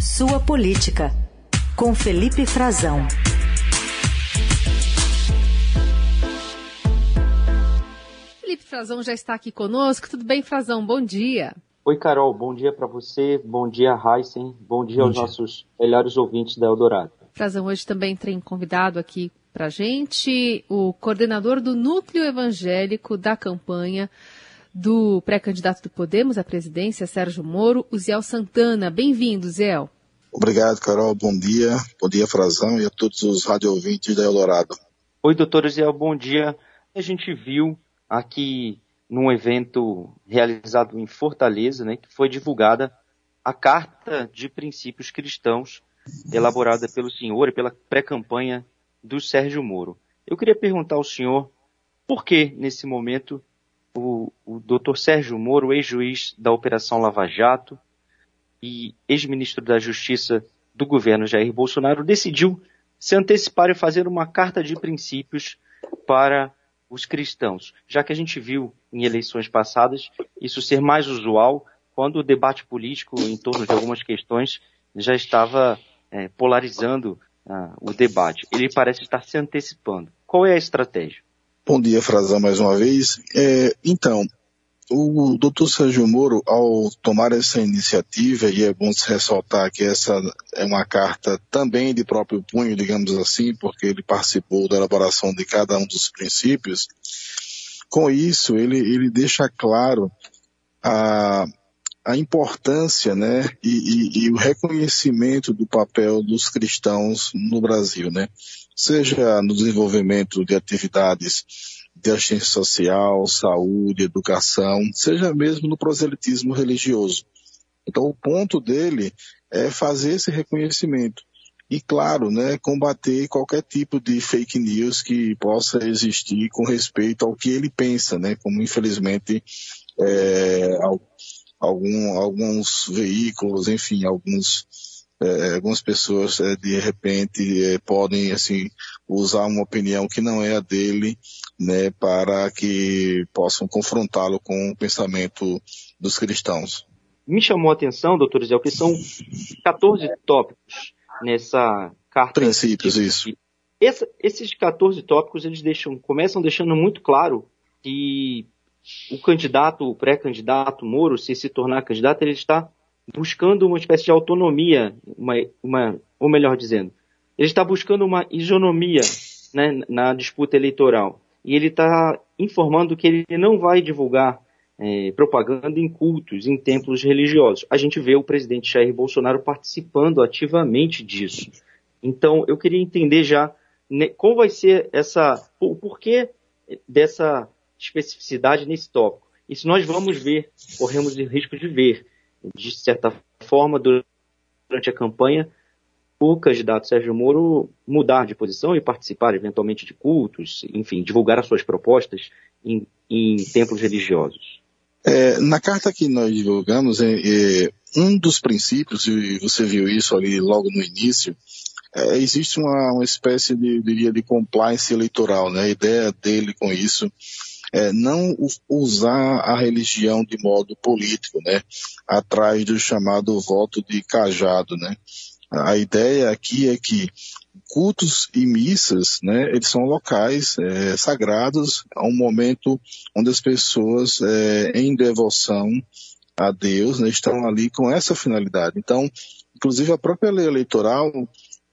Sua Política, com Felipe Frazão. Felipe Frazão já está aqui conosco. Tudo bem, Frazão? Bom dia. Oi, Carol. Bom dia para você. Bom dia, Heisen. Bom dia Bom aos dia. nossos melhores ouvintes da Eldorado. Frazão, hoje também tem convidado aqui para gente o coordenador do Núcleo Evangélico da campanha do pré-candidato do Podemos à presidência, Sérgio Moro, o Ziel Santana. Bem-vindo, Ziel. Obrigado, Carol. Bom dia. Bom dia, Frazão, e a todos os rádio ouvintes da Eldorado. Oi, doutor Ziel. Bom dia. A gente viu aqui num evento realizado em Fortaleza, né, que foi divulgada a Carta de Princípios Cristãos, elaborada pelo senhor e pela pré-campanha do Sérgio Moro. Eu queria perguntar ao senhor por que, nesse momento, o, o doutor Sérgio Moro, ex-juiz da Operação Lava Jato e ex-ministro da Justiça do governo Jair Bolsonaro, decidiu se antecipar e fazer uma carta de princípios para os cristãos, já que a gente viu em eleições passadas isso ser mais usual quando o debate político em torno de algumas questões já estava é, polarizando ah, o debate. Ele parece estar se antecipando. Qual é a estratégia? Bom dia, Frazão, mais uma vez. É, então, o doutor Sérgio Moro, ao tomar essa iniciativa, e é bom se ressaltar que essa é uma carta também de próprio punho, digamos assim, porque ele participou da elaboração de cada um dos princípios, com isso ele, ele deixa claro a, a importância né, e, e, e, o reconhecimento do papel dos cristãos no Brasil, né? Seja no desenvolvimento de atividades de assistência social, saúde, educação, seja mesmo no proselitismo religioso. Então o ponto dele é fazer esse reconhecimento. E claro, né, combater qualquer tipo de fake news que possa existir com respeito ao que ele pensa, né, como infelizmente é, algum, alguns veículos, enfim, alguns, é, algumas pessoas é, de repente é, podem assim usar uma opinião que não é a dele, né, para que possam confrontá-lo com o pensamento dos cristãos. Me chamou a atenção, doutor Zé, que são 14 tópicos nessa carta. Princípios, isso. Essa, esses 14 tópicos, eles deixam, começam deixando muito claro que o candidato, o pré-candidato Moro, se se tornar candidato, ele está buscando uma espécie de autonomia, uma, uma, ou melhor dizendo, ele está buscando uma isonomia né, na disputa eleitoral. E ele está informando que ele não vai divulgar é, propaganda em cultos, em templos religiosos. A gente vê o presidente Jair Bolsonaro participando ativamente disso. Então, eu queria entender já né, qual vai ser essa, o porquê dessa especificidade nesse tópico. E se nós vamos ver, corremos o risco de ver, de certa forma, durante a campanha, o candidato Sérgio Moro mudar de posição e participar eventualmente de cultos, enfim, divulgar as suas propostas em, em templos religiosos. É, na carta que nós divulgamos, é, é, um dos princípios, e você viu isso ali logo no início, é, existe uma, uma espécie de, diria, de compliance eleitoral, né? A ideia dele com isso é, não usar a religião de modo político, né, atrás do chamado voto de cajado, né. A ideia aqui é que cultos e missas, né, eles são locais é, sagrados, a um momento onde as pessoas, é, em devoção a Deus, né, estão ali com essa finalidade. Então, inclusive a própria lei eleitoral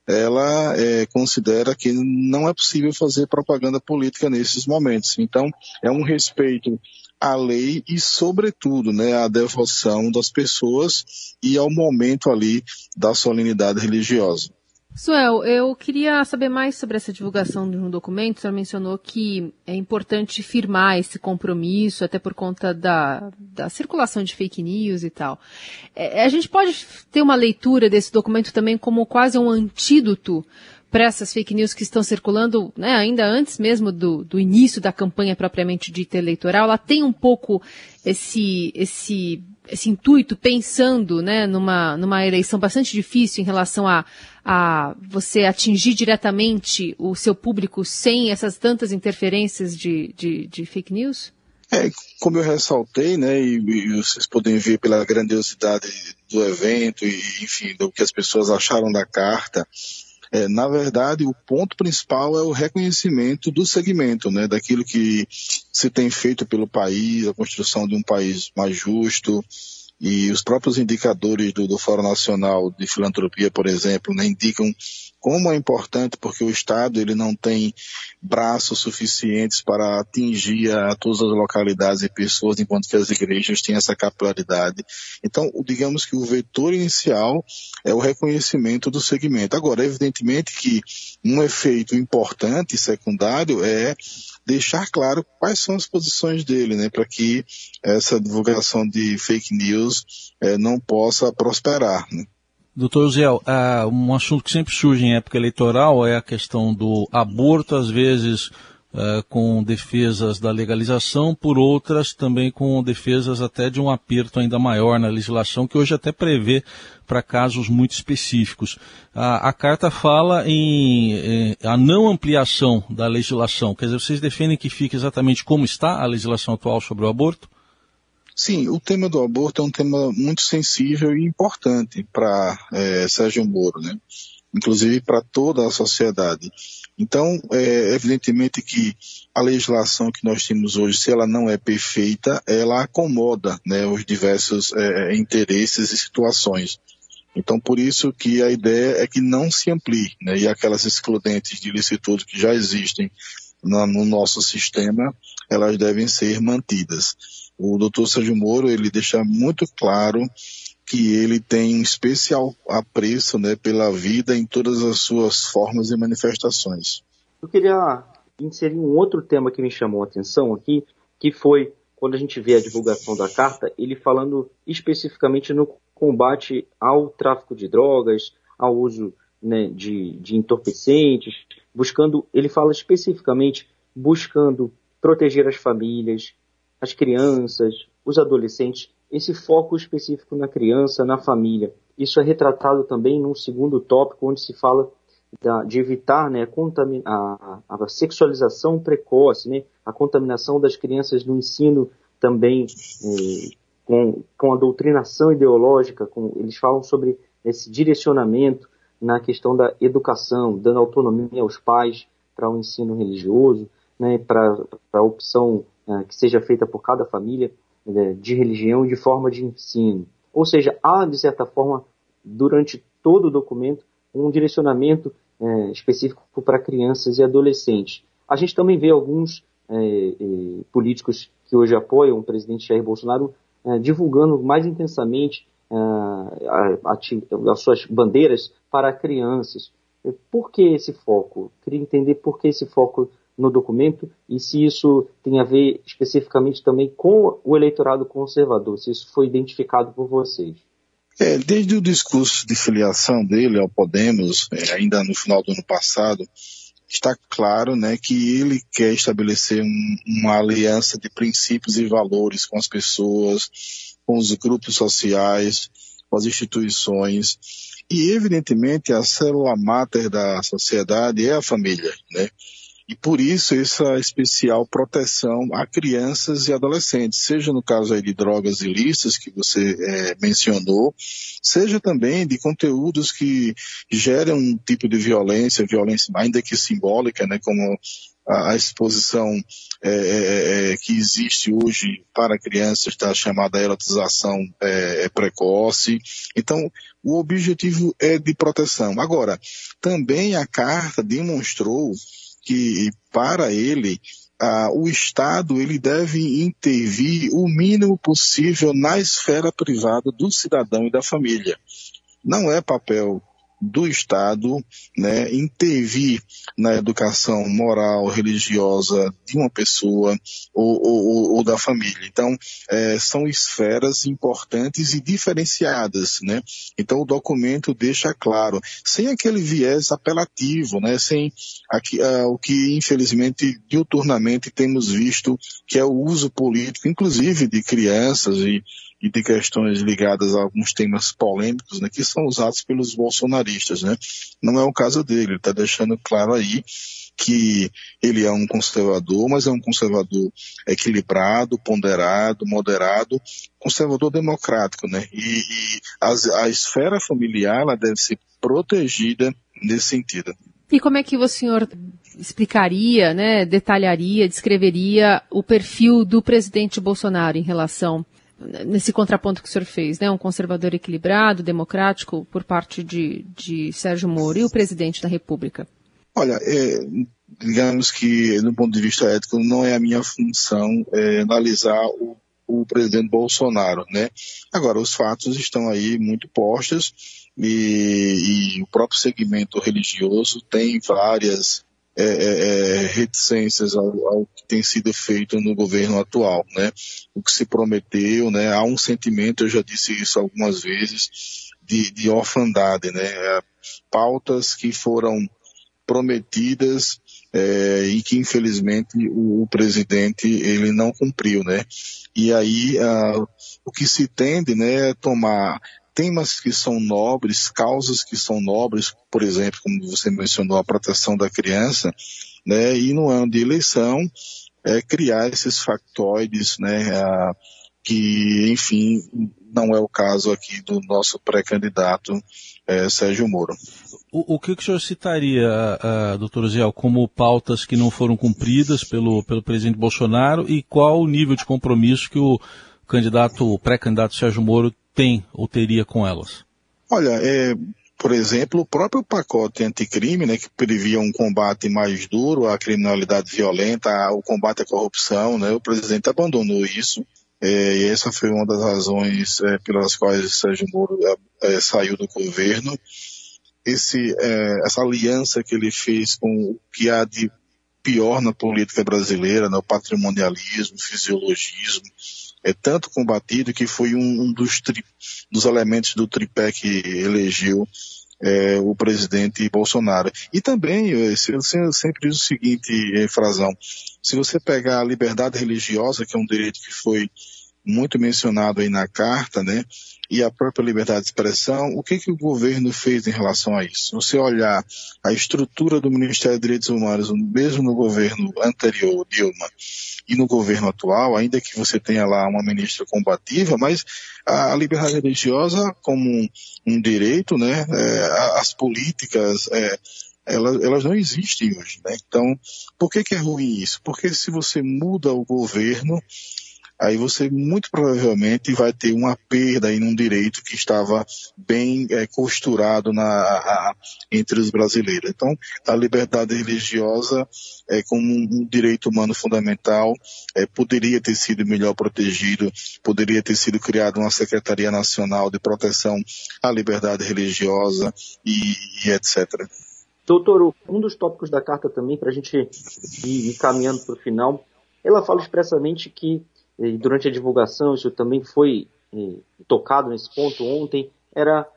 ela é, considera que não é possível fazer propaganda política nesses momentos. Então, é um respeito à lei e, sobretudo, né, à devoção das pessoas e ao momento ali da solenidade religiosa. Suel, eu queria saber mais sobre essa divulgação de um documento. O senhor mencionou que é importante firmar esse compromisso, até por conta da, da circulação de fake news e tal. É, a gente pode ter uma leitura desse documento também como quase um antídoto para essas fake news que estão circulando, né, ainda antes mesmo do, do início da campanha propriamente dita eleitoral. Ela tem um pouco esse, esse esse intuito pensando né, numa, numa eleição bastante difícil em relação a, a você atingir diretamente o seu público sem essas tantas interferências de, de, de fake news? É, como eu ressaltei, né, e, e, vocês podem ver pela grandiosidade do evento e, enfim, do que as pessoas acharam da carta, é, na verdade, o ponto principal é o reconhecimento do segmento, né, daquilo que se tem feito pelo país, a construção de um país mais justo, e os próprios indicadores do, do Fórum Nacional de Filantropia, por exemplo, né, indicam como é importante porque o Estado ele não tem braços suficientes para atingir a todas as localidades e pessoas, enquanto que as igrejas têm essa capilaridade. Então, digamos que o vetor inicial é o reconhecimento do segmento. Agora, evidentemente que um efeito importante secundário é deixar claro quais são as posições dele, né, para que essa divulgação de fake news é, não possa prosperar. Né. Doutor Ziel, uh, um assunto que sempre surge em época eleitoral é a questão do aborto, às vezes uh, com defesas da legalização, por outras também com defesas até de um aperto ainda maior na legislação, que hoje até prevê para casos muito específicos. a carta fala em, em a não ampliação da legislação, quer dizer, vocês defendem que fique exatamente como está a legislação atual sobre o aborto? Sim, o tema do aborto é um tema muito sensível e importante para é, Sérgio Moro, né? inclusive para toda a sociedade. Então, é evidentemente que a legislação que nós temos hoje, se ela não é perfeita, ela acomoda né, os diversos é, interesses e situações. Então, por isso que a ideia é que não se amplie, né, e aquelas excludentes de licitude que já existem no nosso sistema, elas devem ser mantidas. O doutor Sérgio Moro, ele deixa muito claro que ele tem um especial apreço né, pela vida em todas as suas formas e manifestações. Eu queria inserir um outro tema que me chamou a atenção aqui, que foi quando a gente vê a divulgação da carta, ele falando especificamente no combate ao tráfico de drogas, ao uso né, de, de entorpecentes, buscando, ele fala especificamente buscando proteger as famílias, as crianças, os adolescentes, esse foco específico na criança, na família. Isso é retratado também num segundo tópico, onde se fala da, de evitar né, a, a, a, sexualização precoce, né, a contaminação das crianças no ensino também eh, com, com a doutrinação ideológica, com, eles falam sobre esse direcionamento na questão da educação, dando autonomia aos pais para o ensino religioso, né, para a opção uh, que seja feita por cada família uh, de religião e de forma de ensino. Ou seja, há, de certa forma, durante todo o documento, um direcionamento uh, específico para crianças e adolescentes. A gente também vê alguns políticos que hoje apoiam o presidente Jair Bolsonaro divulgando mais intensamente as suas bandeiras para crianças. Por que esse foco? Queria entender por que esse foco no documento e se isso tem a ver especificamente também com o eleitorado conservador, se isso foi identificado por vocês. É, desde o discurso de filiação dele ao Podemos, é, ainda no final do ano passado, está claro né, que ele quer estabelecer um, uma aliança de princípios e valores com as pessoas, com os grupos sociais, com as instituições. E, evidentemente, a célula máter da sociedade é a família, né? E por isso essa especial proteção a crianças e adolescentes, seja no caso aí de drogas ilícitas que você é, mencionou, seja também de conteúdos que geram um tipo de violência, violência ainda que simbólica, né, como a, exposição é, é, é, que existe hoje para crianças da chamada erotização é, é, precoce. Então, o objetivo é de proteção. Agora, também a carta demonstrou que para ele o Estado ele deve intervir o mínimo possível na esfera privada do cidadão e da família. Não é papel do Estado né, intervir na educação moral, religiosa de uma pessoa ou, ou, ou da família. Então, é, são esferas importantes e diferenciadas. Né? Então, o documento deixa claro, sem aquele viés apelativo, né? sem aqui, uh, o que, infelizmente, diuturnamente temos visto, que é o uso político, inclusive de crianças e e de questões ligadas a alguns temas polêmicos, né, que são usados pelos bolsonaristas, né? Não é o caso dele, ele está deixando claro aí que ele é um conservador, mas é um conservador equilibrado, ponderado, moderado, conservador democrático, né? E, e a, esfera familiar ela deve ser protegida nesse sentido. E como é que o senhor explicaria, né, detalharia, descreveria o perfil do presidente Bolsonaro em relação nesse contraponto que o senhor fez, né, um conservador equilibrado, democrático por parte de, de Sérgio Moro e o presidente da República? Olha, é, digamos que, do ponto de vista ético, não é a minha função é, analisar o, o, presidente Bolsonaro, né? Agora, os fatos estão aí muito postos e, e o próprio segmento religioso tem várias é, é, é reticências ao, ao, que tem sido feito no governo atual, né? O que se prometeu, né? Há um sentimento, eu já disse isso algumas vezes, de, de orfandade, né? É, pautas que foram prometidas é, e que infelizmente o, o, presidente ele não cumpriu, né? E aí uh, o que se tende, né, é tomar temas que são nobres, causas que são nobres, por exemplo, como você mencionou, a proteção da criança, né? E no ano de eleição é, criar esses factoides, né? Uh, que, enfim, não é o caso aqui do nosso pré-candidato é, Sérgio Moro. O, o, que, que o senhor citaria, uh, doutor Ziel, como pautas que não foram cumpridas pelo, pelo presidente Bolsonaro e qual o nível de compromisso que o candidato, o pré-candidato Sérgio Moro tem ou teria com elas? Olha, é, por exemplo, o próprio pacote anticrime, né, que previa um combate mais duro à criminalidade violenta, ao combate à corrupção, né, o presidente abandonou isso. É, e essa foi uma das razões é, pelas quais Sérgio Moro é, é saiu do governo. Esse, é, essa aliança que ele fez com o que há de pior na política brasileira, né, patrimonialismo, fisiologismo, é tanto combatido que foi um, dos, tri, dos elementos do tripé que elegeu é, o presidente Bolsonaro. E também, eu, eu sempre digo o seguinte, Frazão, se você pegar a liberdade religiosa, que é um direito que foi muito mencionado aí na carta, né? E a própria liberdade de expressão, o que, que o governo fez em relação a isso? Você olhar a estrutura do Ministério dos Direitos Humanos, mesmo no governo anterior, Dilma, e no governo atual, ainda que você tenha lá uma ministra combativa, mas a liberdade religiosa como um, um direito, né? É, as políticas, é, elas, elas não existem hoje, né? Então, por que, que é ruim isso? Porque se você muda o governo, aí você muito provavelmente vai ter uma perda em um direito que estava bem é, costurado na, a, entre os brasileiros. Então, a liberdade religiosa é, como um direito humano fundamental é, poderia ter sido melhor protegido, poderia ter sido criada uma Secretaria Nacional de Proteção à Liberdade Religiosa e, e etc. Doutor, um dos tópicos da carta também, para a gente ir caminhando para o final, ela fala expressamente que e durante a divulgação, isso também foi e, tocado nesse ponto ontem, era,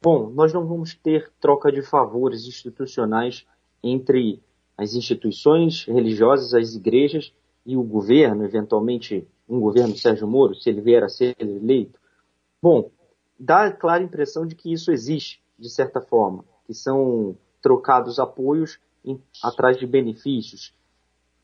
bom, nós não vamos ter troca de favores institucionais entre as instituições religiosas, as igrejas e o governo, eventualmente um governo Sérgio Moro, se ele vier a ser eleito. Bom, dá a clara impressão de que isso existe, de certa forma, que são trocados apoios em, atrás de benefícios,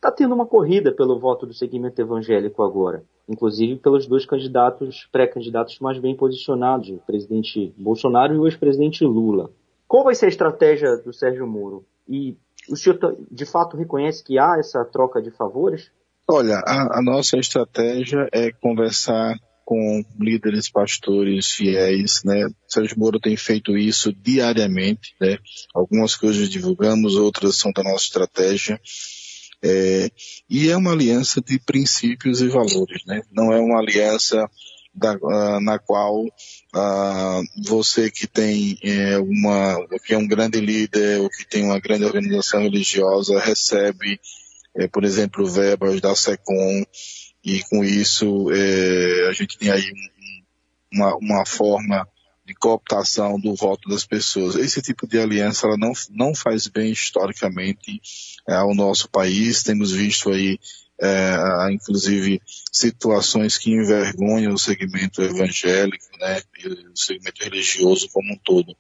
está tendo uma corrida pelo voto do segmento evangélico agora, inclusive pelos dois candidatos, pré-candidatos mais bem posicionados, o presidente Bolsonaro e o ex-presidente Lula. Qual vai ser a estratégia do Sérgio Moro? E o senhor tá, de fato reconhece que há essa troca de favores? Olha, a, a nossa estratégia é conversar com líderes pastores fiéis, né? Sérgio Moro tem feito isso diariamente, né? Algumas coisas divulgamos, outras são da nossa estratégia. É, e é uma aliança de princípios e valores, né? Não é uma aliança da, uh, na qual uh, você que tem é, uma, que é um grande líder ou que tem uma grande organização religiosa recebe, é, por exemplo, verbas da SECOM e com isso é, a gente tem aí uma, uma forma de cooptação do voto das pessoas. Esse tipo de aliança ela não, não faz bem historicamente é, ao nosso país. Temos visto aí é, inclusive situações que envergonham o segmento evangélico, né, o segmento religioso como um todo.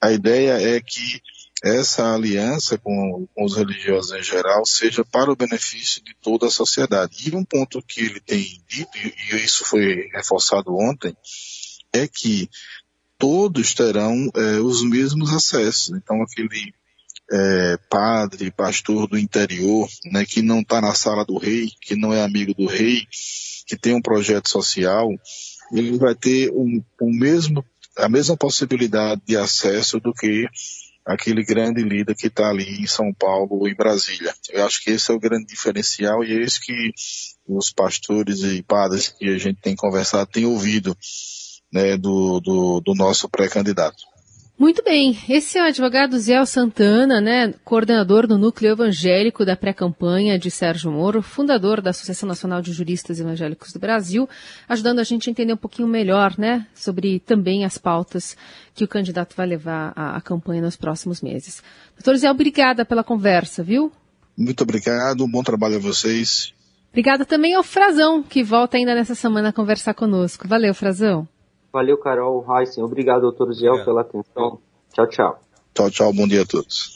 A ideia é que essa aliança com, com, os religiosos em geral seja para o benefício de toda a sociedade. E um ponto que ele tem dito, e isso foi reforçado ontem, é que todos terão é, os mesmos acessos. Então, aquele é, padre, pastor do interior, né, que não está na sala do rei, que não é amigo do rei, que tem um projeto social, ele vai ter um, mesmo, a mesma possibilidade de acesso do que aquele grande líder que está ali em São Paulo ou em Brasília. Eu acho que esse é o grande diferencial e é isso que os pastores e padres que a gente tem conversado têm ouvido né, do, do, do nosso pré-candidato. Muito bem, esse é o advogado Zé Santana, né, coordenador do Núcleo Evangélico da pré-campanha de Sérgio Moro, fundador da Associação Nacional de Juristas Evangélicos do Brasil, ajudando a gente a entender um pouquinho melhor, né, sobre também as pautas que o candidato vai levar à, à campanha nos próximos meses. Doutor Zé, obrigada pela conversa, viu? Muito obrigado, um bom trabalho a vocês. Obrigada também ao Frazão, que volta ainda nessa semana a conversar conosco. Valeu, Frazão. Valeu, Carol, Heisen. Obrigado, doutor Ziel, pela atenção. Tchau, tchau. Tchau, tchau. Bom dia a todos.